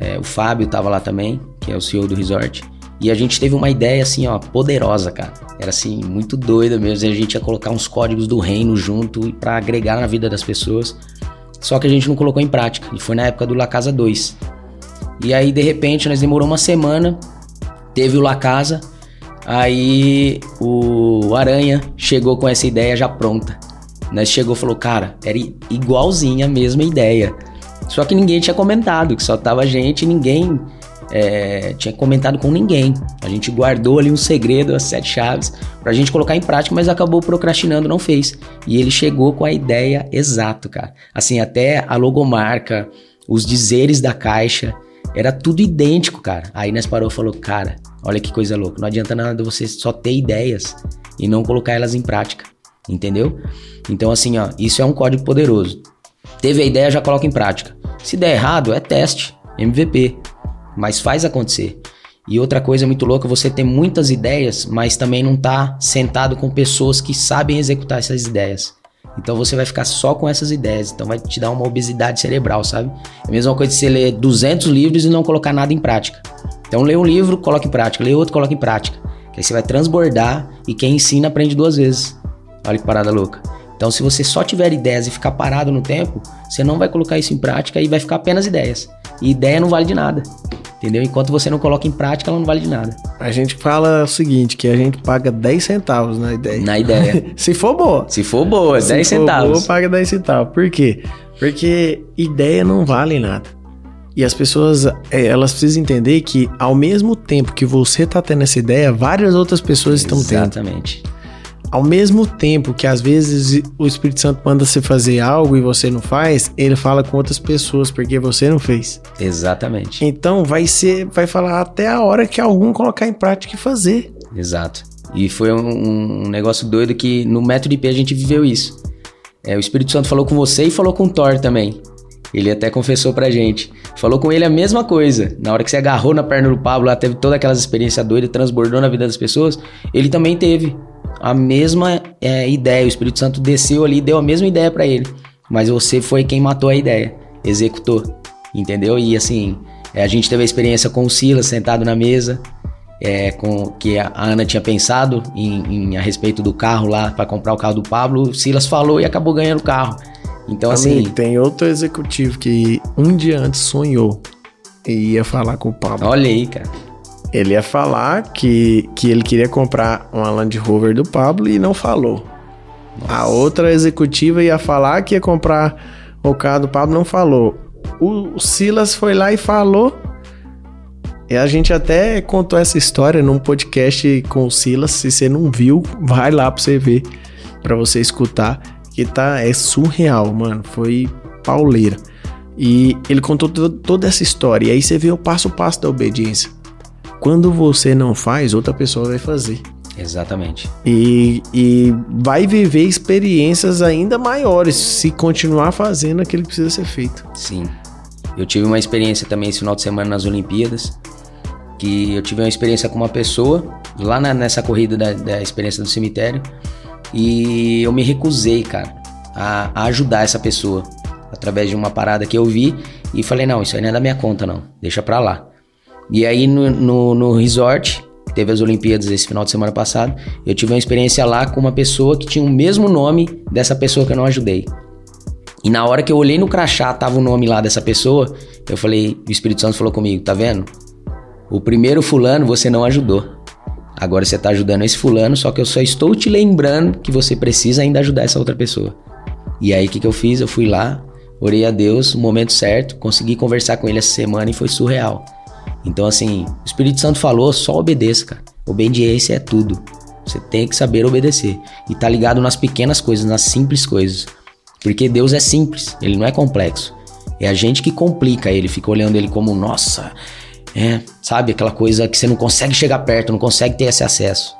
é, o Fábio tava lá também, que é o CEO do resort. E a gente teve uma ideia assim, ó, poderosa, cara. Era assim, muito doida mesmo. E a gente ia colocar uns códigos do reino junto para agregar na vida das pessoas. Só que a gente não colocou em prática. E foi na época do La Casa 2. E aí, de repente, nós demorou uma semana. Teve o La Casa. Aí o Aranha chegou com essa ideia já pronta. Nós chegou e falou, cara, era igualzinha a mesma ideia. Só que ninguém tinha comentado, que só tava a gente e ninguém é, tinha comentado com ninguém. A gente guardou ali um segredo, as sete chaves, pra gente colocar em prática, mas acabou procrastinando, não fez. E ele chegou com a ideia exato, cara. Assim, até a logomarca, os dizeres da caixa, era tudo idêntico, cara. Aí nós parou e falou, cara, olha que coisa louca. Não adianta nada você só ter ideias e não colocar elas em prática. Entendeu? Então, assim, ó, isso é um código poderoso. Teve a ideia, já coloca em prática. Se der errado, é teste, MVP. Mas faz acontecer. E outra coisa muito louca, você ter muitas ideias, mas também não tá sentado com pessoas que sabem executar essas ideias. Então você vai ficar só com essas ideias. Então vai te dar uma obesidade cerebral, sabe? É a mesma coisa de você ler 200 livros e não colocar nada em prática. Então lê um livro, coloca em prática. Lê outro, coloca em prática. Que aí você vai transbordar e quem ensina aprende duas vezes. Olha que parada louca. Então, se você só tiver ideias e ficar parado no tempo, você não vai colocar isso em prática e vai ficar apenas ideias. E ideia não vale de nada. Entendeu? Enquanto você não coloca em prática, ela não vale de nada. A gente fala o seguinte, que a gente paga 10 centavos na ideia. Na ideia. Se for boa. Se for boa, Se 10 for centavos. boa, paga 10 centavos. Por quê? Porque ideia não vale nada. E as pessoas, é, elas precisam entender que ao mesmo tempo que você tá tendo essa ideia, várias outras pessoas estão tendo. Exatamente. Ao mesmo tempo que às vezes o Espírito Santo manda você fazer algo e você não faz, ele fala com outras pessoas porque você não fez. Exatamente. Então vai ser, vai falar até a hora que algum colocar em prática e fazer. Exato. E foi um, um negócio doido que no método IP a gente viveu isso. É, o Espírito Santo falou com você e falou com o Thor também. Ele até confessou pra gente. Falou com ele a mesma coisa. Na hora que você agarrou na perna do Pablo, lá teve todas aquelas experiências doidas, transbordou na vida das pessoas. Ele também teve a mesma é, ideia. O Espírito Santo desceu ali e deu a mesma ideia pra ele. Mas você foi quem matou a ideia, executou. Entendeu? E assim, é, a gente teve a experiência com o Silas sentado na mesa é, com que a Ana tinha pensado em, em- a respeito do carro lá para comprar o carro do Pablo, o Silas falou e acabou ganhando o carro. Então assim, Amigo, tem outro executivo que um dia antes sonhou e ia falar com o Pablo. olha aí, cara. Ele ia falar que, que ele queria comprar uma Land Rover do Pablo e não falou. A outra executiva ia falar que ia comprar o carro do Pablo não falou. O, Silas foi lá e falou. E a gente até contou essa história num podcast com o Silas. Se você não viu, vai lá pra você ver, pra você escutar. Que tá, é surreal, mano. Foi pauleira. E ele contou to- toda essa história. E aí você vê o passo a passo da obediência. Quando você não faz, outra pessoa vai fazer. Exatamente. E, e vai viver experiências ainda maiores se continuar fazendo aquilo que precisa ser feito. Sim. Eu tive uma experiência também esse final de semana nas Olimpíadas, que eu tive uma experiência com uma pessoa lá na- nessa corrida da, da experiência do cemitério e eu me recusei, cara, a, a ajudar essa pessoa através de uma parada que eu vi e falei não, isso aí não é da minha conta não, deixa pra lá. E aí no, no, no resort, teve as Olimpíadas esse final de semana passado, eu tive uma experiência lá com uma pessoa que tinha o mesmo nome dessa pessoa que eu não ajudei. E na hora que eu olhei no crachá, tava o nome lá dessa pessoa, eu falei, o Espírito Santo falou comigo, tá vendo? O primeiro fulano você não ajudou. Agora você tá ajudando esse fulano, só que eu só estou te lembrando que você precisa ainda ajudar essa outra pessoa. E aí o que, que eu fiz? Eu fui lá, orei a Deus no momento certo, consegui conversar com ele essa semana e foi surreal. Então, assim, o Espírito Santo falou, só obedeça, cara. Obediência é tudo. Você tem que saber obedecer. E tá ligado nas pequenas coisas, nas simples coisas. Porque Deus é simples, ele não é complexo. É a gente que complica ele, fica olhando ele como, nossa, é, sabe? Aquela coisa que você não consegue chegar perto, não consegue ter esse acesso.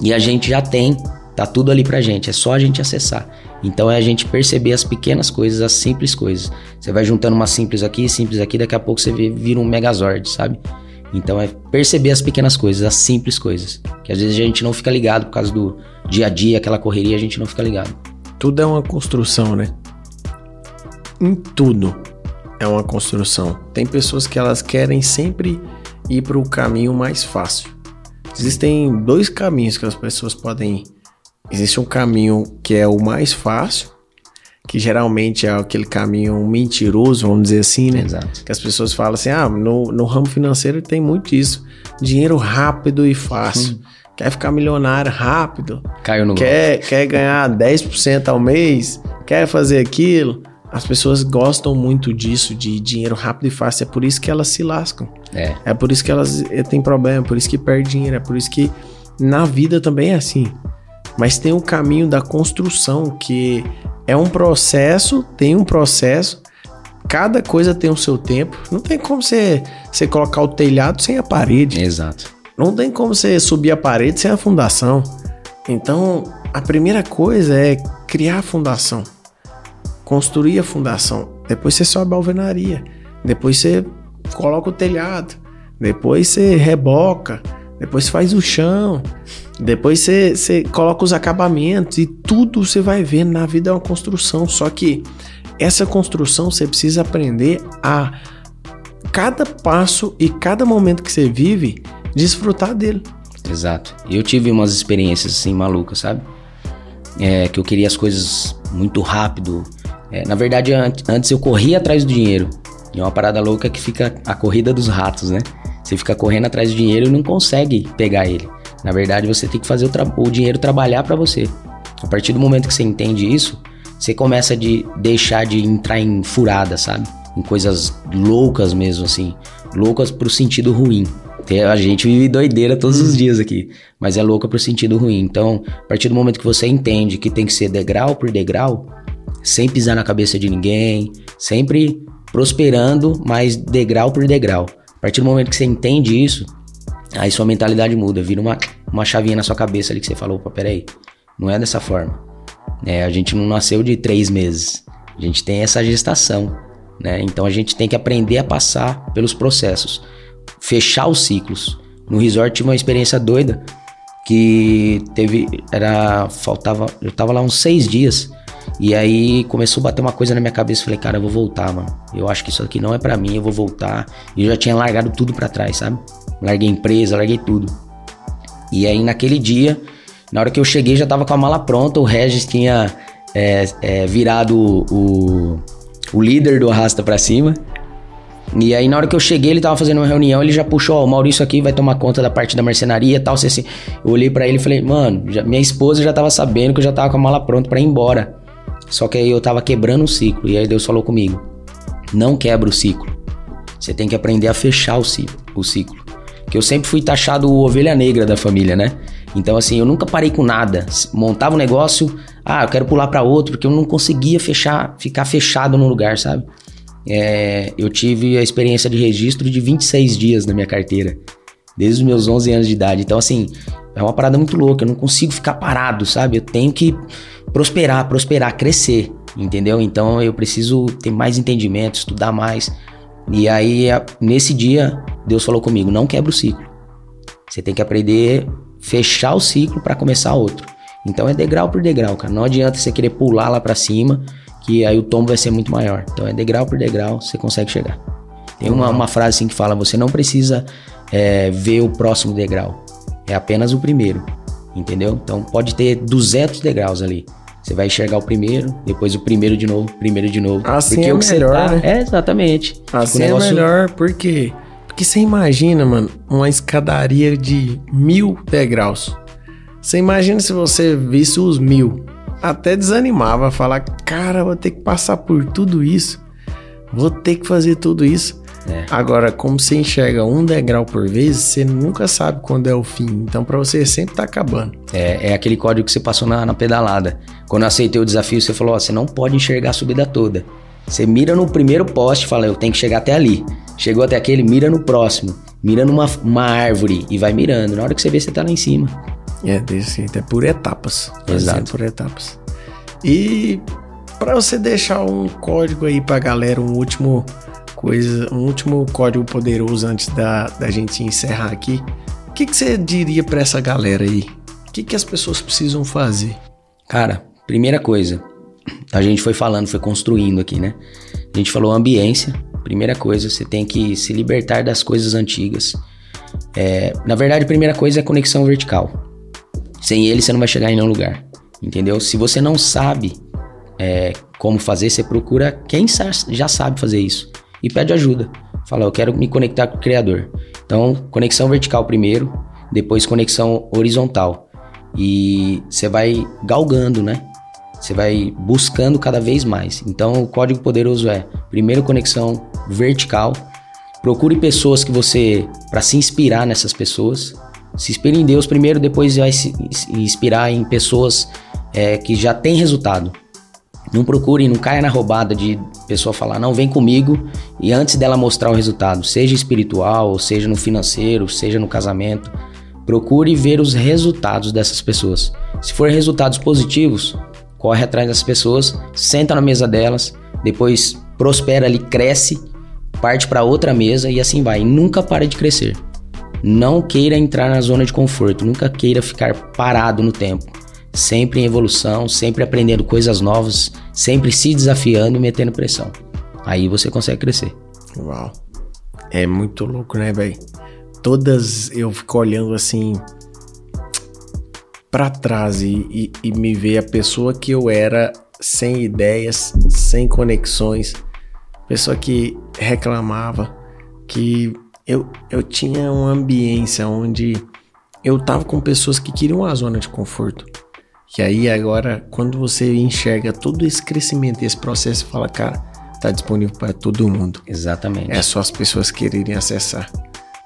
E a gente já tem, tá tudo ali pra gente, é só a gente acessar. Então é a gente perceber as pequenas coisas, as simples coisas. Você vai juntando uma simples aqui, simples aqui, daqui a pouco você vira um megazord, sabe? Então é perceber as pequenas coisas, as simples coisas. Que às vezes a gente não fica ligado por causa do dia a dia, aquela correria, a gente não fica ligado. Tudo é uma construção, né? Em tudo é uma construção. Tem pessoas que elas querem sempre ir para o caminho mais fácil. Existem dois caminhos que as pessoas podem ir. Existe um caminho que é o mais fácil, que geralmente é aquele caminho mentiroso, vamos dizer assim, né? Exato. Que as pessoas falam assim: ah, no, no ramo financeiro tem muito isso. Dinheiro rápido e fácil. Hum. Quer ficar milionário rápido. Caiu no quer, quer ganhar 10% ao mês. Quer fazer aquilo. As pessoas gostam muito disso, de dinheiro rápido e fácil. É por isso que elas se lascam. É. É por isso que elas eh, têm problema, é por isso que perdem dinheiro, é por isso que na vida também é assim. Mas tem o caminho da construção, que é um processo, tem um processo, cada coisa tem o seu tempo. Não tem como você, você colocar o telhado sem a parede. Exato. Não tem como você subir a parede sem a fundação. Então, a primeira coisa é criar a fundação construir a fundação. Depois você sobe a alvenaria. Depois você coloca o telhado. Depois você reboca. Depois você faz o chão. Depois você, coloca os acabamentos. E tudo você vai vendo na vida é uma construção. Só que essa construção você precisa aprender a cada passo e cada momento que você vive desfrutar dele. Exato. Eu tive umas experiências assim malucas, sabe? É, que eu queria as coisas muito rápido, é, na verdade, antes eu corria atrás do dinheiro. E é uma parada louca que fica a corrida dos ratos, né? Você fica correndo atrás do dinheiro e não consegue pegar ele. Na verdade, você tem que fazer o, o dinheiro trabalhar para você. A partir do momento que você entende isso, você começa a de deixar de entrar em furada, sabe? Em coisas loucas mesmo, assim. Loucas pro sentido ruim. A gente vive doideira todos os dias aqui, mas é louca pro sentido ruim. Então, a partir do momento que você entende que tem que ser degrau por degrau, sem pisar na cabeça de ninguém, sempre prosperando, mas degrau por degrau. A partir do momento que você entende isso, aí sua mentalidade muda, vira uma, uma chavinha na sua cabeça ali que você falou, opa, peraí, não é dessa forma. É, a gente não nasceu de três meses, a gente tem essa gestação, né? Então a gente tem que aprender a passar pelos processos, fechar os ciclos. No resort tive uma experiência doida que teve, era, faltava, eu tava lá uns seis dias e aí começou a bater uma coisa na minha cabeça. Falei, cara, eu vou voltar, mano. Eu acho que isso aqui não é para mim, eu vou voltar. E eu já tinha largado tudo para trás, sabe? Larguei empresa, larguei tudo. E aí naquele dia, na hora que eu cheguei, já tava com a mala pronta. O Regis tinha é, é, virado o, o líder do Arrasta pra cima. E aí, na hora que eu cheguei, ele tava fazendo uma reunião, ele já puxou, ó, o Maurício aqui vai tomar conta da parte da marcenaria e tal. Assim, eu olhei para ele e falei, mano, já, minha esposa já tava sabendo que eu já tava com a mala pronta para ir embora. Só que aí eu tava quebrando o ciclo. E aí Deus falou comigo: não quebra o ciclo. Você tem que aprender a fechar o ciclo. O ciclo. Que eu sempre fui taxado ovelha negra da família, né? Então, assim, eu nunca parei com nada. Montava um negócio, ah, eu quero pular para outro, porque eu não conseguia fechar, ficar fechado num lugar, sabe? É, eu tive a experiência de registro de 26 dias na minha carteira, desde os meus 11 anos de idade. Então, assim, é uma parada muito louca. Eu não consigo ficar parado, sabe? Eu tenho que prosperar, prosperar, crescer, entendeu? Então eu preciso ter mais entendimento, estudar mais. E aí, nesse dia, Deus falou comigo: não quebra o ciclo. Você tem que aprender fechar o ciclo para começar outro. Então é degrau por degrau, cara. Não adianta você querer pular lá para cima, que aí o tombo vai ser muito maior. Então é degrau por degrau, você consegue chegar. Tem uma, uma frase assim que fala: você não precisa é, ver o próximo degrau, é apenas o primeiro, entendeu? Então pode ter 200 degraus ali. Você vai enxergar o primeiro, depois o primeiro de novo, primeiro de novo. Assim porque é o que melhor, você tá, né? É, exatamente. Assim Tipo, o é negócio- melhor, por quê? Porque você imagina, mano, uma escadaria de mil degraus. Você imagina se você visse os mil. Até desanimava, falar, cara, vou ter que passar por tudo isso. Vou ter que fazer tudo isso. É. Agora, como você enxerga um degrau por vez, você nunca sabe quando é o fim. Então, pra você sempre tá acabando. É, é aquele código que você passou na, na pedalada. Quando eu aceitei o desafio, você falou: ó, você não pode enxergar a subida toda. Você mira no primeiro poste e fala: eu tenho que chegar até ali. Chegou até aquele, mira no próximo. Mira numa uma árvore e vai mirando. Na hora que você vê, você tá lá em cima. É, desse jeito, é por etapas. Exato. Por etapas. E para você deixar um código aí pra galera, um último coisa, um último código poderoso antes da, da gente encerrar aqui, o que, que você diria pra essa galera aí? O que, que as pessoas precisam fazer? Cara, primeira coisa, a gente foi falando, foi construindo aqui, né? A gente falou ambiência. Primeira coisa, você tem que se libertar das coisas antigas. É, na verdade, a primeira coisa é conexão vertical. Sem ele, você não vai chegar em nenhum lugar. Entendeu? Se você não sabe é, como fazer, você procura quem já sabe fazer isso e pede ajuda. Fala, eu quero me conectar com o Criador. Então, conexão vertical primeiro, depois conexão horizontal. E você vai galgando, né? Você vai buscando cada vez mais. Então, o código poderoso é: primeiro, conexão vertical. Procure pessoas que você. para se inspirar nessas pessoas. Se inspire em Deus primeiro, depois vai se inspirar em pessoas é, que já têm resultado. Não procure, não caia na roubada de pessoa falar, não, vem comigo e antes dela mostrar o resultado, seja espiritual, seja no financeiro, seja no casamento, procure ver os resultados dessas pessoas. Se for resultados positivos, corre atrás das pessoas, senta na mesa delas, depois prospera ali, cresce, parte para outra mesa e assim vai. E nunca pare de crescer. Não queira entrar na zona de conforto, nunca queira ficar parado no tempo. Sempre em evolução, sempre aprendendo coisas novas, sempre se desafiando e metendo pressão. Aí você consegue crescer. Uau. É muito louco, né, velho? Todas eu fico olhando assim pra trás e, e, e me ver a pessoa que eu era sem ideias, sem conexões, pessoa que reclamava, que eu, eu tinha uma ambiência onde eu tava com pessoas que queriam a zona de conforto. Que aí agora, quando você enxerga todo esse crescimento, esse processo, fala, cara, tá disponível para todo mundo. Exatamente. É só as pessoas quererem acessar.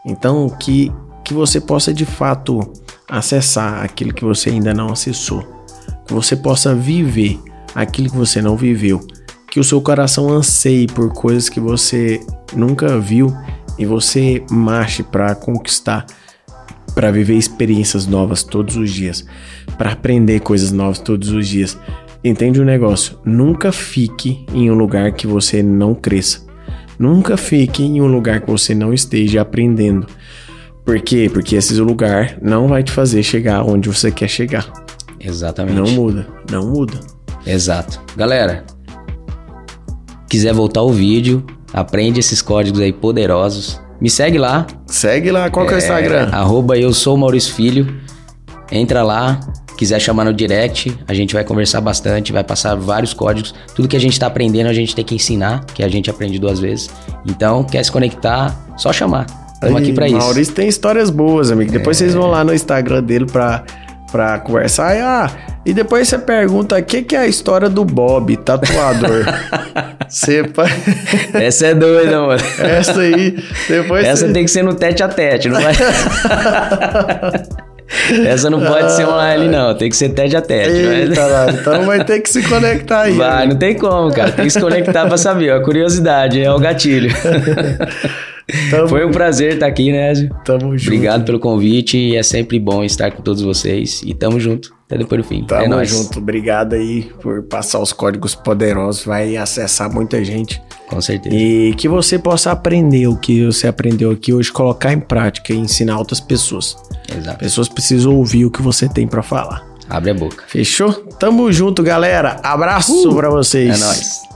Então, que, que você possa de fato acessar aquilo que você ainda não acessou. Que você possa viver aquilo que você não viveu. Que o seu coração anseie por coisas que você nunca viu e você marche para conquistar, para viver experiências novas todos os dias, para aprender coisas novas todos os dias. Entende o negócio? Nunca fique em um lugar que você não cresça. Nunca fique em um lugar que você não esteja aprendendo. Por quê? Porque esse lugar não vai te fazer chegar onde você quer chegar. Exatamente. Não muda, não muda. Exato. Galera, quiser voltar o vídeo, aprende esses códigos aí poderosos. Me segue lá, Segue lá, qual que é o Instagram? arroba eu sou Maurício Filho. Entra lá, quiser chamar no direct, a gente vai conversar bastante, vai passar vários códigos. Tudo que a gente tá aprendendo, a gente tem que ensinar, que a gente aprende duas vezes. Então, quer se conectar, só chamar. Estamos aqui pra isso. É. Maurício tem histórias boas, amigo. Depois vocês vão lá no Instagram dele pra, pra conversar. E, ah, e depois você pergunta o que, que é a história do Bob, tatuador. Você pa- Essa é doida, mano. Essa aí, depois Essa você... tem que ser no tete a tete, não vai. Essa não pode ser online, não. Tem que ser tete a tete. Eita, lá, então vai ter que se conectar aí. vai, não tem como, cara. Tem que se conectar pra saber. A curiosidade é o gatilho. Tamo, Foi um prazer estar aqui, né, Ezio? tamo junto. Obrigado pelo convite e é sempre bom estar com todos vocês. E tamo junto. Até depois do fim. Tamo é nóis. junto. Obrigado aí por passar os códigos poderosos. Vai acessar muita gente. Com certeza. E que você possa aprender o que você aprendeu aqui hoje, colocar em prática e ensinar outras pessoas. Exato. Pessoas precisam ouvir o que você tem pra falar. Abre a boca. Fechou? Tamo junto, galera. Abraço pra vocês. É nóis.